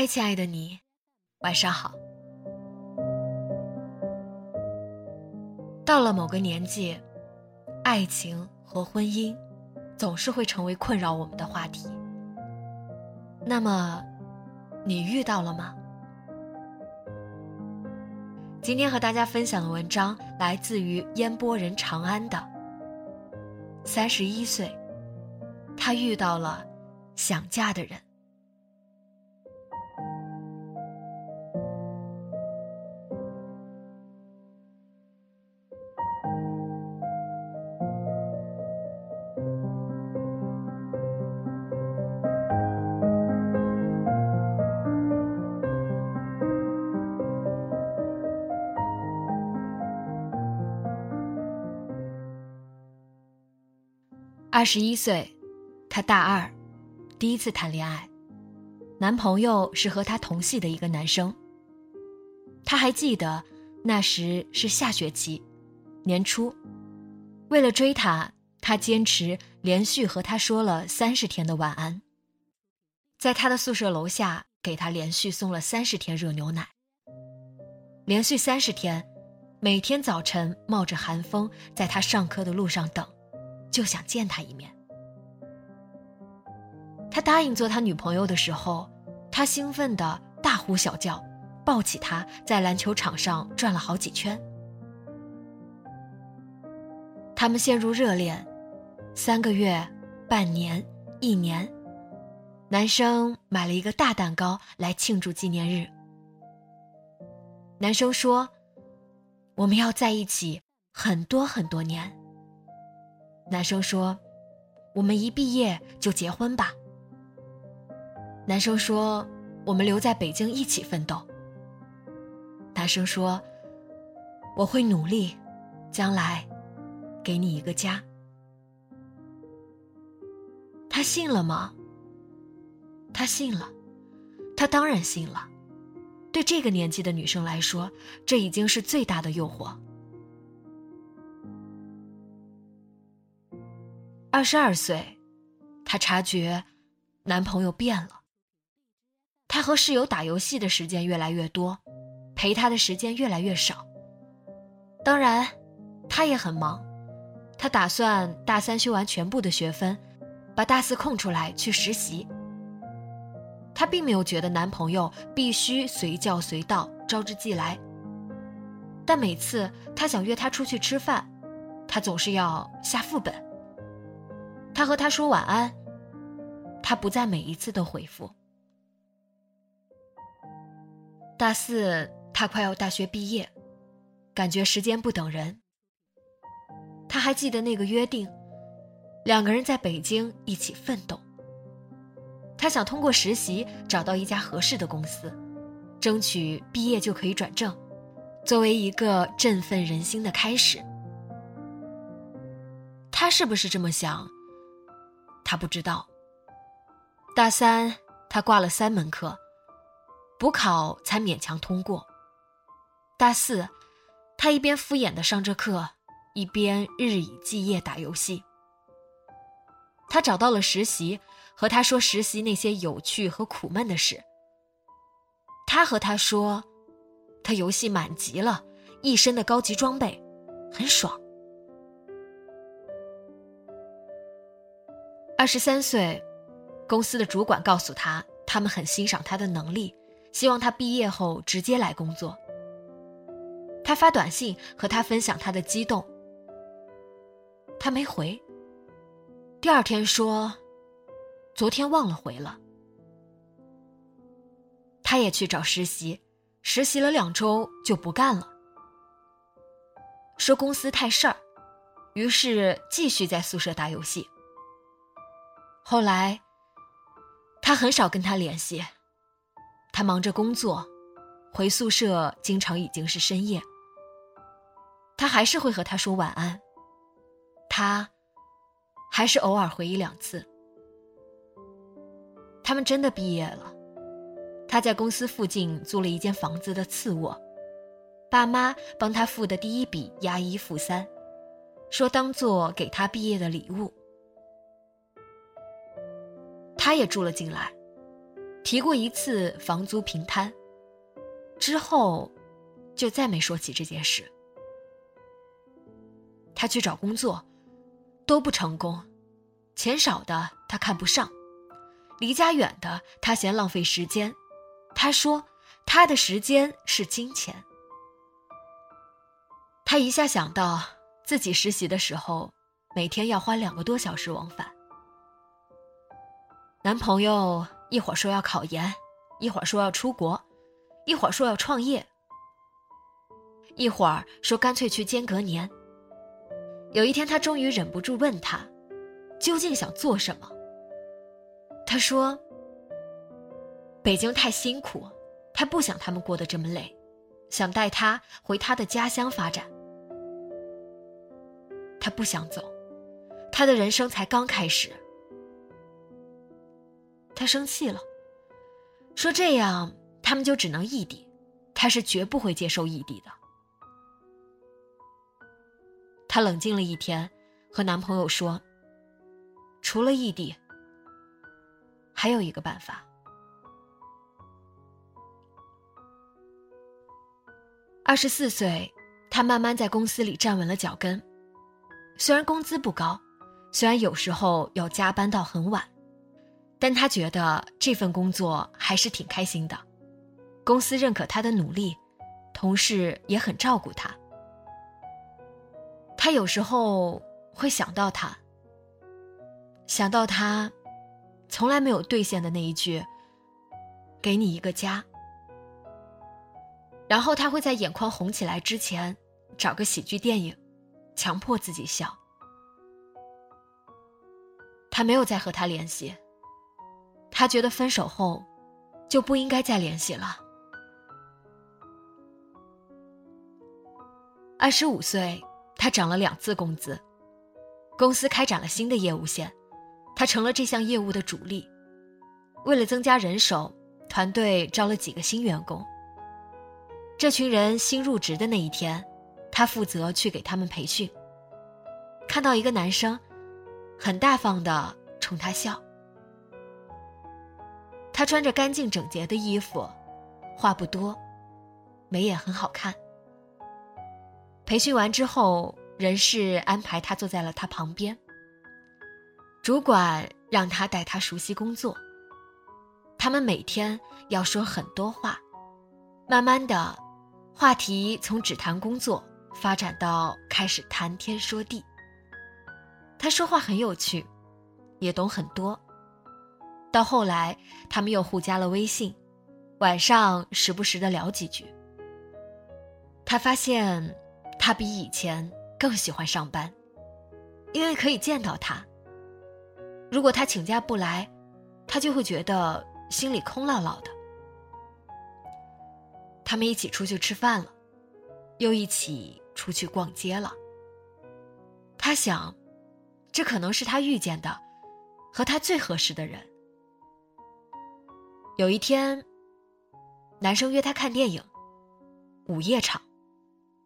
嗨，亲爱的你，晚上好。到了某个年纪，爱情和婚姻总是会成为困扰我们的话题。那么，你遇到了吗？今天和大家分享的文章来自于烟波人长安的。三十一岁，他遇到了想嫁的人。二十一岁，她大二，第一次谈恋爱，男朋友是和她同系的一个男生。她还记得，那时是下学期，年初，为了追他，她坚持连续和他说了三十天的晚安，在他的宿舍楼下给他连续送了三十天热牛奶，连续三十天，每天早晨冒着寒风在他上课的路上等。就想见他一面。他答应做他女朋友的时候，他兴奋的大呼小叫，抱起她在篮球场上转了好几圈。他们陷入热恋，三个月、半年、一年，男生买了一个大蛋糕来庆祝纪念日。男生说：“我们要在一起很多很多年。”男生说：“我们一毕业就结婚吧。”男生说：“我们留在北京一起奋斗。”男生说：“我会努力，将来给你一个家。”他信了吗？他信了，他当然信了。对这个年纪的女生来说，这已经是最大的诱惑。二十二岁，她察觉男朋友变了。他和室友打游戏的时间越来越多，陪她的时间越来越少。当然，他也很忙。他打算大三修完全部的学分，把大四空出来去实习。她并没有觉得男朋友必须随叫随到、招之即来。但每次她想约他出去吃饭，他总是要下副本。他和他说晚安，他不再每一次都回复。大四，他快要大学毕业，感觉时间不等人。他还记得那个约定，两个人在北京一起奋斗。他想通过实习找到一家合适的公司，争取毕业就可以转正，作为一个振奋人心的开始。他是不是这么想？他不知道。大三，他挂了三门课，补考才勉强通过。大四，他一边敷衍的上着课，一边日以继夜打游戏。他找到了实习，和他说实习那些有趣和苦闷的事。他和他说，他游戏满级了，一身的高级装备，很爽。二十三岁，公司的主管告诉他，他们很欣赏他的能力，希望他毕业后直接来工作。他发短信和他分享他的激动，他没回。第二天说，昨天忘了回了。他也去找实习，实习了两周就不干了，说公司太事儿，于是继续在宿舍打游戏。后来，他很少跟他联系，他忙着工作，回宿舍经常已经是深夜。他还是会和他说晚安，他还是偶尔回一两次。他们真的毕业了，他在公司附近租了一间房子的次卧，爸妈帮他付的第一笔押一付三，说当做给他毕业的礼物。他也住了进来，提过一次房租平摊，之后就再没说起这件事。他去找工作，都不成功，钱少的他看不上，离家远的他嫌浪费时间。他说，他的时间是金钱。他一下想到自己实习的时候，每天要花两个多小时往返。男朋友一会儿说要考研，一会儿说要出国，一会儿说要创业，一会儿说干脆去间隔年。有一天，他终于忍不住问他：“究竟想做什么？”他说：“北京太辛苦，他不想他们过得这么累，想带他回他的家乡发展。他不想走，他的人生才刚开始。”他生气了，说：“这样他们就只能异地，他是绝不会接受异地的。”她冷静了一天，和男朋友说：“除了异地，还有一个办法。”二十四岁，她慢慢在公司里站稳了脚跟。虽然工资不高，虽然有时候要加班到很晚，但他觉得这份工作还是挺开心的。公司认可他的努力，同事也很照顾他。他有时候会想到他，想到他从来没有兑现的那一句“给你一个家”，然后他会在眼眶红起来之前找个喜剧电影，强迫自己笑。他没有再和他联系，他觉得分手后就不应该再联系了。二十五岁。他涨了两次工资，公司开展了新的业务线，他成了这项业务的主力。为了增加人手，团队招了几个新员工。这群人新入职的那一天，他负责去给他们培训。看到一个男生，很大方的冲他笑。他穿着干净整洁的衣服，话不多，眉眼很好看。培训完之后，人事安排他坐在了他旁边。主管让他带他熟悉工作。他们每天要说很多话，慢慢的，话题从只谈工作发展到开始谈天说地。他说话很有趣，也懂很多。到后来，他们又互加了微信，晚上时不时的聊几句。他发现。他比以前更喜欢上班，因为可以见到他。如果他请假不来，他就会觉得心里空落落的。他们一起出去吃饭了，又一起出去逛街了。他想，这可能是他遇见的和他最合适的人。有一天，男生约他看电影，午夜场。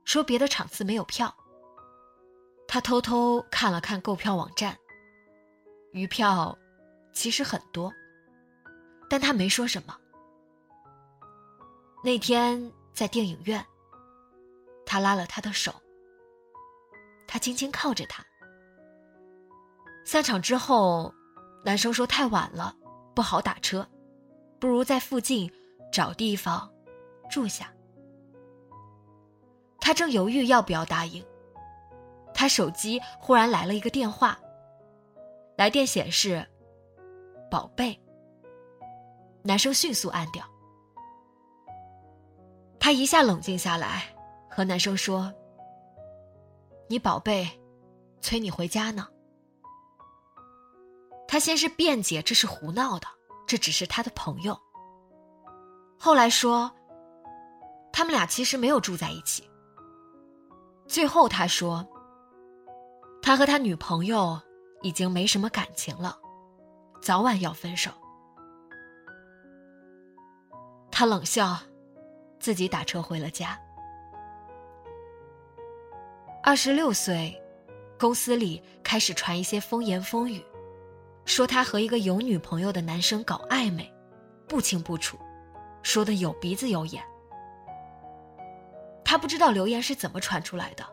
说别的场次没有票。他偷偷看了看购票网站，余票其实很多，但他没说什么。那天在电影院，他拉了他的手，他轻轻靠着他。散场之后，男生说太晚了，不好打车，不如在附近找地方住下。他正犹豫要不要答应，他手机忽然来了一个电话。来电显示：“宝贝。”男生迅速按掉。他一下冷静下来，和男生说：“你宝贝，催你回家呢。”他先是辩解这是胡闹的，这只是他的朋友。后来说，他们俩其实没有住在一起。最后他说，他和他女朋友已经没什么感情了，早晚要分手。他冷笑，自己打车回了家。二十六岁，公司里开始传一些风言风语。说他和一个有女朋友的男生搞暧昧，不清不楚，说的有鼻子有眼。他不知道流言是怎么传出来的，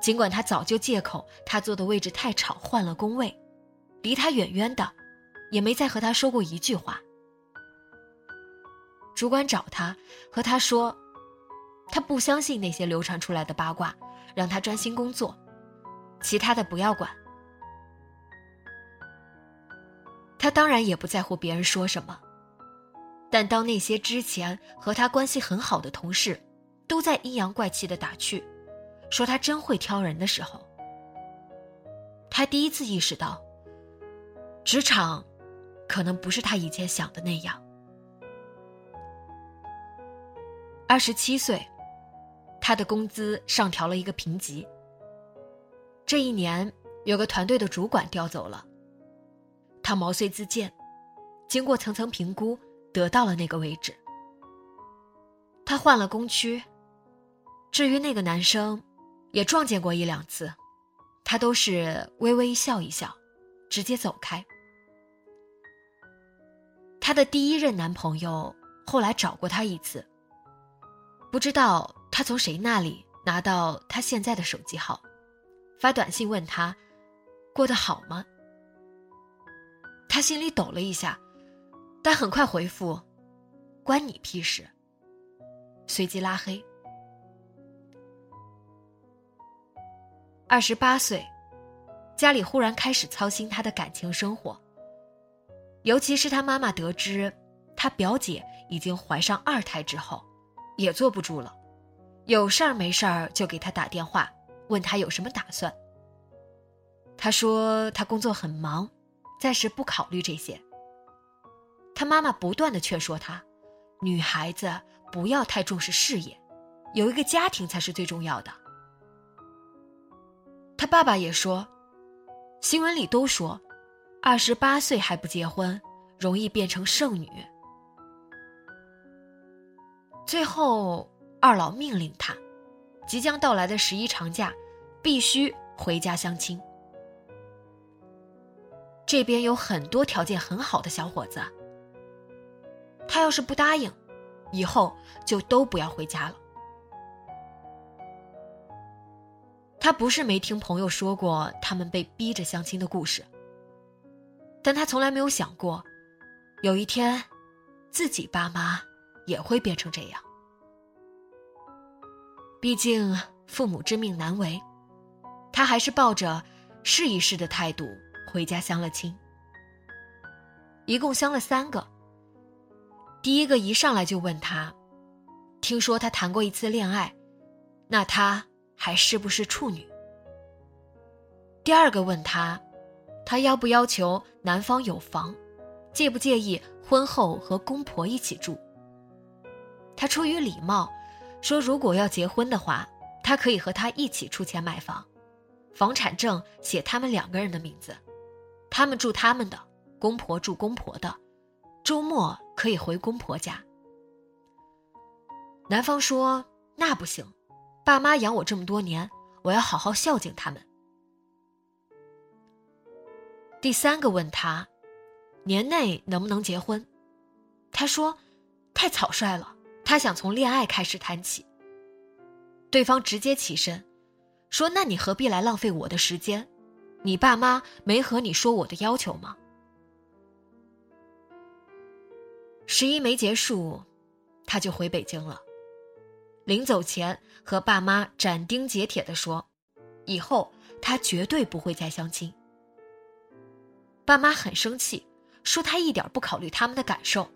尽管他早就借口他坐的位置太吵换了工位，离他远远的，也没再和他说过一句话。主管找他，和他说，他不相信那些流传出来的八卦，让他专心工作，其他的不要管。他当然也不在乎别人说什么，但当那些之前和他关系很好的同事，都在阴阳怪气的打趣，说他真会挑人的时候，他第一次意识到，职场，可能不是他以前想的那样。二十七岁，他的工资上调了一个评级。这一年，有个团队的主管调走了。他毛遂自荐，经过层层评估，得到了那个位置。他换了工区。至于那个男生，也撞见过一两次，他都是微微笑一笑，直接走开。他的第一任男朋友后来找过他一次，不知道他从谁那里拿到他现在的手机号，发短信问他过得好吗？他心里抖了一下，但很快回复：“关你屁事。”随即拉黑。二十八岁，家里忽然开始操心他的感情生活。尤其是他妈妈得知他表姐已经怀上二胎之后，也坐不住了，有事儿没事儿就给他打电话，问他有什么打算。他说他工作很忙。暂时不考虑这些。他妈妈不断的劝说他，女孩子不要太重视事业，有一个家庭才是最重要的。他爸爸也说，新闻里都说，二十八岁还不结婚，容易变成剩女。最后，二老命令他，即将到来的十一长假，必须回家相亲。这边有很多条件很好的小伙子，他要是不答应，以后就都不要回家了。他不是没听朋友说过他们被逼着相亲的故事，但他从来没有想过，有一天，自己爸妈也会变成这样。毕竟父母之命难违，他还是抱着试一试的态度。回家相了亲，一共相了三个。第一个一上来就问他，听说他谈过一次恋爱，那他还是不是处女？第二个问他，他要不要求男方有房，介不介意婚后和公婆一起住？他出于礼貌，说如果要结婚的话，他可以和他一起出钱买房，房产证写他们两个人的名字。他们住他们的，公婆住公婆的，周末可以回公婆家。男方说：“那不行，爸妈养我这么多年，我要好好孝敬他们。”第三个问他，年内能不能结婚？他说：“太草率了，他想从恋爱开始谈起。”对方直接起身，说：“那你何必来浪费我的时间？”你爸妈没和你说我的要求吗？十一没结束，他就回北京了。临走前和爸妈斩钉截铁地说：“以后他绝对不会再相亲。”爸妈很生气，说他一点不考虑他们的感受，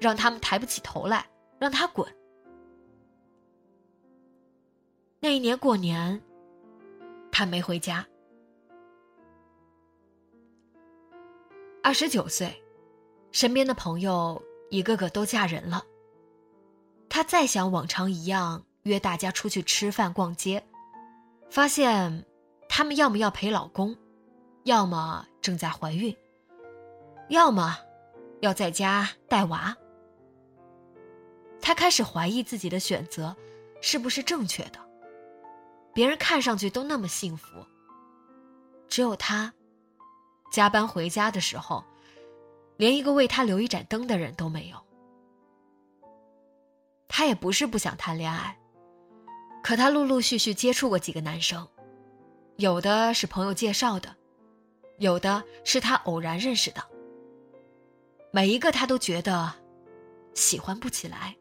让他们抬不起头来，让他滚。那一年过年，他没回家。二十九岁，身边的朋友一个个都嫁人了。她再想往常一样约大家出去吃饭、逛街，发现他们要么要陪老公，要么正在怀孕，要么要在家带娃。她开始怀疑自己的选择是不是正确的。别人看上去都那么幸福，只有她，加班回家的时候，连一个为他留一盏灯的人都没有。他也不是不想谈恋爱，可他陆陆续续接触过几个男生，有的是朋友介绍的，有的是他偶然认识的。每一个他都觉得喜欢不起来。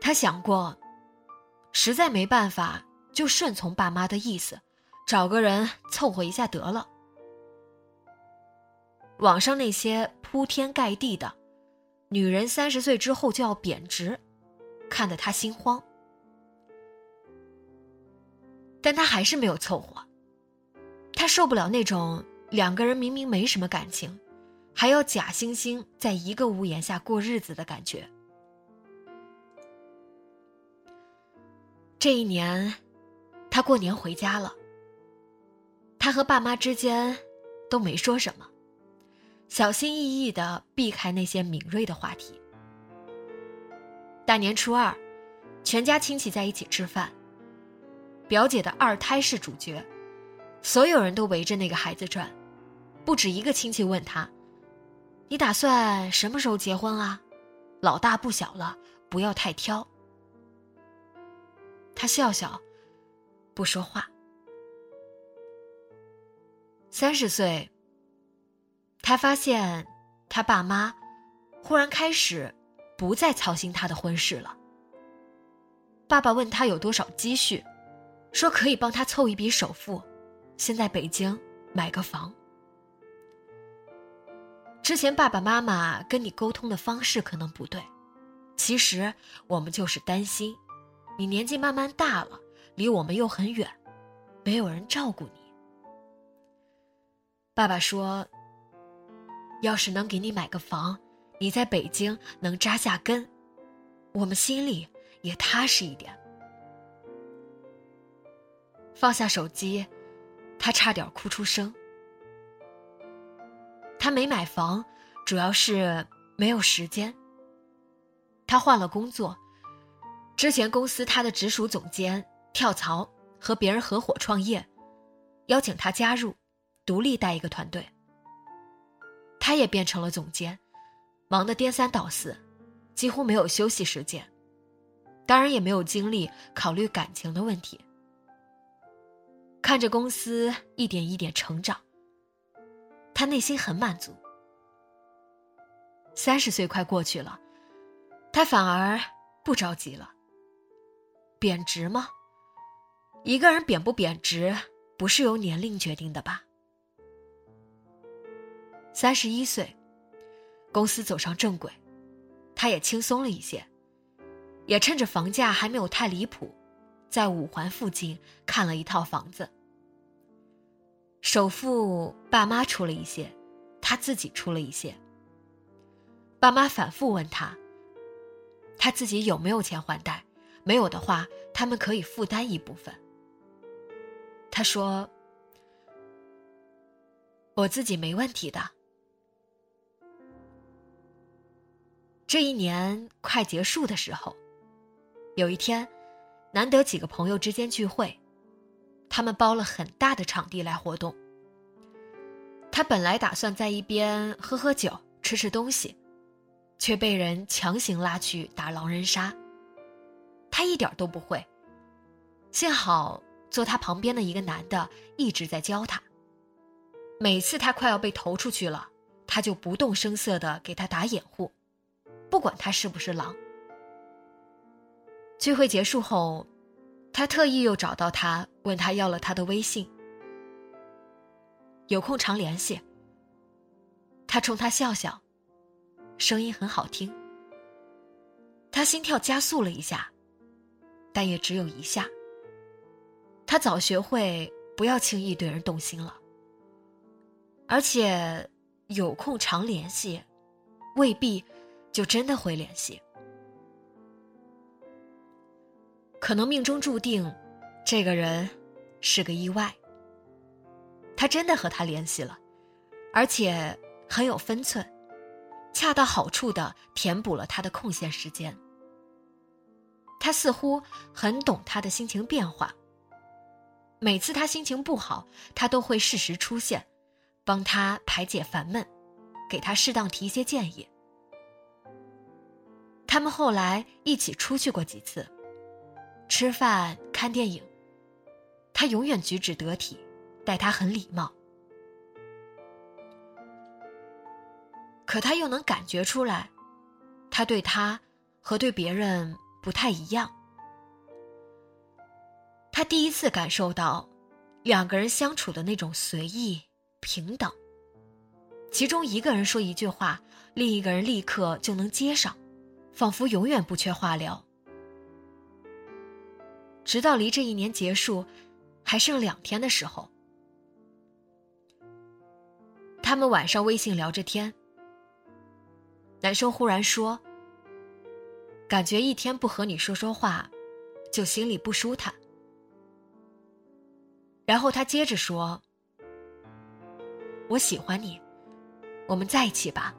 他想过，实在没办法，就顺从爸妈的意思，找个人凑合一下得了。网上那些铺天盖地的。女人三十岁之后就要贬值，看得他心慌。但他还是没有凑合。他受不了那种两个人明明没什么感情，还要假惺惺在一个屋檐下过日子的感觉。这一年，他过年回家了。他和爸妈之间都没说什么。小心翼翼的避开那些敏锐的话题。大年初二，全家亲戚在一起吃饭。表姐的二胎是主角，所有人都围着那个孩子转，不止一个亲戚问他：“你打算什么时候结婚啊？老大不小了，不要太挑。”他笑笑，不说话。三十岁。他发现，他爸妈忽然开始不再操心他的婚事了。爸爸问他有多少积蓄，说可以帮他凑一笔首付，先在北京买个房。之前爸爸妈妈跟你沟通的方式可能不对，其实我们就是担心，你年纪慢慢大了，离我们又很远，没有人照顾你。爸爸说。要是能给你买个房，你在北京能扎下根，我们心里也踏实一点。放下手机，他差点哭出声。他没买房，主要是没有时间。他换了工作，之前公司他的直属总监跳槽，和别人合伙创业，邀请他加入，独立带一个团队。他也变成了总监，忙得颠三倒四，几乎没有休息时间，当然也没有精力考虑感情的问题。看着公司一点一点成长，他内心很满足。三十岁快过去了，他反而不着急了。贬值吗？一个人贬不贬值，不是由年龄决定的吧？三十一岁，公司走上正轨，他也轻松了一些，也趁着房价还没有太离谱，在五环附近看了一套房子。首付爸妈出了一些，他自己出了一些。爸妈反复问他，他自己有没有钱还贷？没有的话，他们可以负担一部分。他说：“我自己没问题的。”这一年快结束的时候，有一天，难得几个朋友之间聚会，他们包了很大的场地来活动。他本来打算在一边喝喝酒、吃吃东西，却被人强行拉去打狼人杀。他一点都不会，幸好坐他旁边的一个男的一直在教他。每次他快要被投出去了，他就不动声色的给他打掩护，不管他是不是狼。聚会结束后，他特意又找到他，问他要了他的微信，有空常联系。他冲他笑笑，声音很好听。他心跳加速了一下，但也只有一下。他早学会不要轻易对人动心了，而且有空常联系，未必就真的会联系。可能命中注定，这个人是个意外。他真的和他联系了，而且很有分寸，恰到好处的填补了他的空闲时间。他似乎很懂他的心情变化。每次他心情不好，他都会适时出现，帮他排解烦闷，给他适当提一些建议。他们后来一起出去过几次，吃饭、看电影，他永远举止得体，待他很礼貌。可他又能感觉出来，他对他和对别人不太一样。他第一次感受到，两个人相处的那种随意平等。其中一个人说一句话，另一个人立刻就能接上，仿佛永远不缺话聊。直到离这一年结束还剩两天的时候，他们晚上微信聊着天，男生忽然说：“感觉一天不和你说说话，就心里不舒坦。”然后他接着说：“我喜欢你，我们在一起吧。”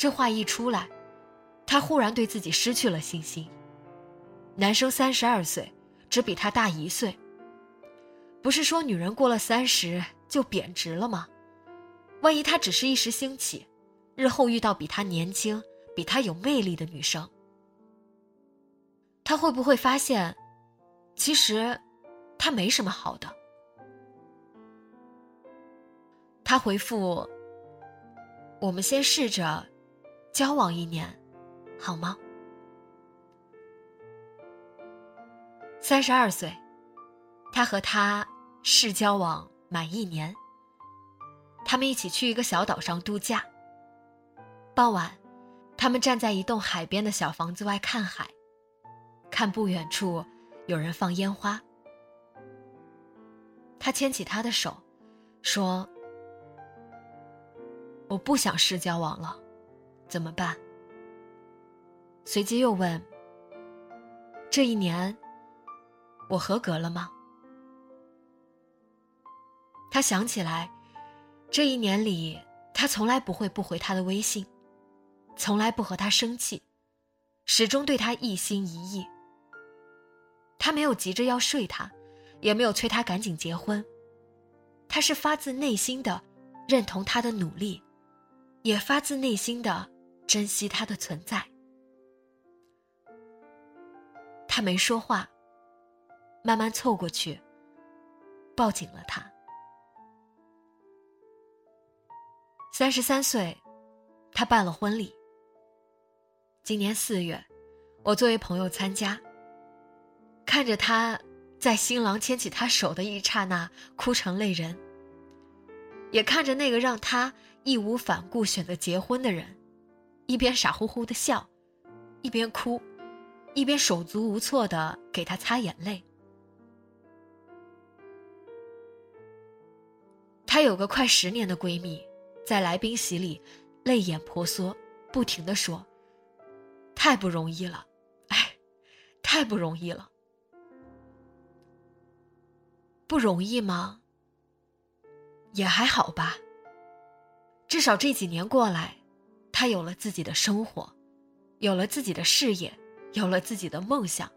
这话一出来，他忽然对自己失去了信心。男生三十二岁，只比他大一岁。不是说女人过了三十就贬值了吗？万一他只是一时兴起，日后遇到比他年轻、比他有魅力的女生，他会不会发现？其实，他没什么好的。他回复：“我们先试着交往一年，好吗？”三十二岁，他和他试交往满一年。他们一起去一个小岛上度假。傍晚，他们站在一栋海边的小房子外看海，看不远处。有人放烟花，他牵起她的手，说：“我不想试交往了，怎么办？”随即又问：“这一年，我合格了吗？”他想起来，这一年里，他从来不会不回他的微信，从来不和他生气，始终对他一心一意。他没有急着要睡他，也没有催他赶紧结婚。他是发自内心的认同他的努力，也发自内心的珍惜他的存在。他没说话，慢慢凑过去，抱紧了他。三十三岁，他办了婚礼。今年四月，我作为朋友参加。看着他在新郎牵起他手的一刹那哭成泪人，也看着那个让他义无反顾选择结婚的人，一边傻乎乎的笑，一边哭，一边手足无措的给他擦眼泪。她有个快十年的闺蜜，在来宾席里泪眼婆娑，不停的说：“太不容易了，哎，太不容易了。”不容易吗？也还好吧。至少这几年过来，他有了自己的生活，有了自己的事业，有了自己的梦想，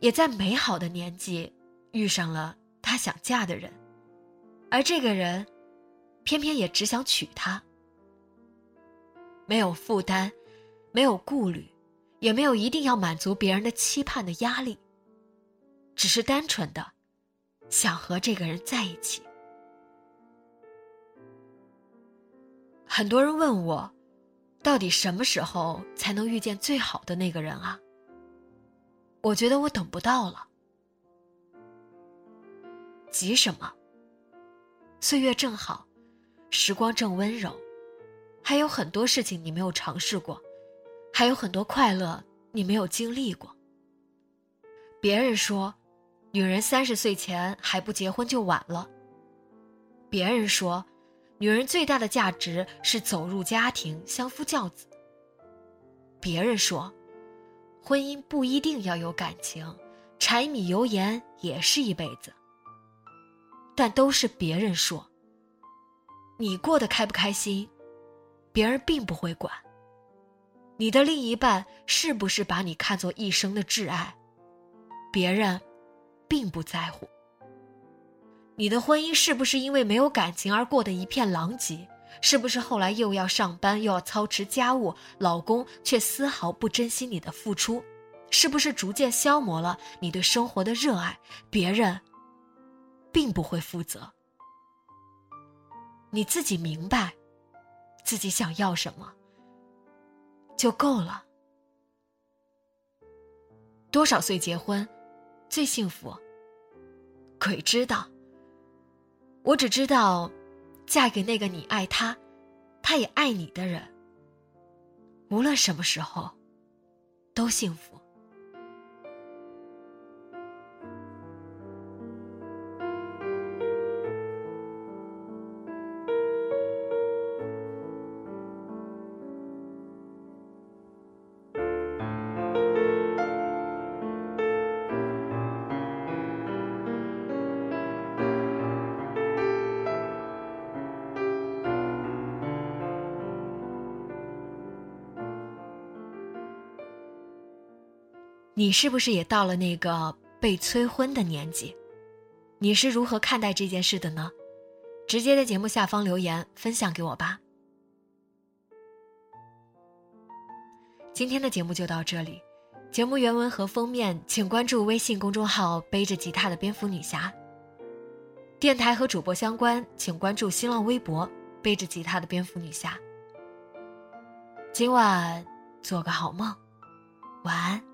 也在美好的年纪遇上了他想嫁的人，而这个人，偏偏也只想娶她。没有负担，没有顾虑，也没有一定要满足别人的期盼的压力，只是单纯的。想和这个人在一起。很多人问我，到底什么时候才能遇见最好的那个人啊？我觉得我等不到了，急什么？岁月正好，时光正温柔，还有很多事情你没有尝试过，还有很多快乐你没有经历过。别人说，女人三十岁前还不结婚就晚了。别人说。女人最大的价值是走入家庭，相夫教子。别人说，婚姻不一定要有感情，柴米油盐也是一辈子。但都是别人说。你过得开不开心，别人并不会管。你的另一半是不是把你看作一生的挚爱，别人并不在乎。你的婚姻是不是因为没有感情而过得一片狼藉？是不是后来又要上班又要操持家务，老公却丝毫不珍惜你的付出？是不是逐渐消磨了你对生活的热爱？别人并不会负责。你自己明白，自己想要什么就够了。多少岁结婚最幸福？鬼知道。我只知道，嫁给那个你爱他，他也爱你的人。无论什么时候，都幸福。你是不是也到了那个被催婚的年纪？你是如何看待这件事的呢？直接在节目下方留言分享给我吧。今天的节目就到这里，节目原文和封面请关注微信公众号“背着吉他的蝙蝠女侠”。电台和主播相关，请关注新浪微博“背着吉他的蝙蝠女侠”。今晚做个好梦，晚安。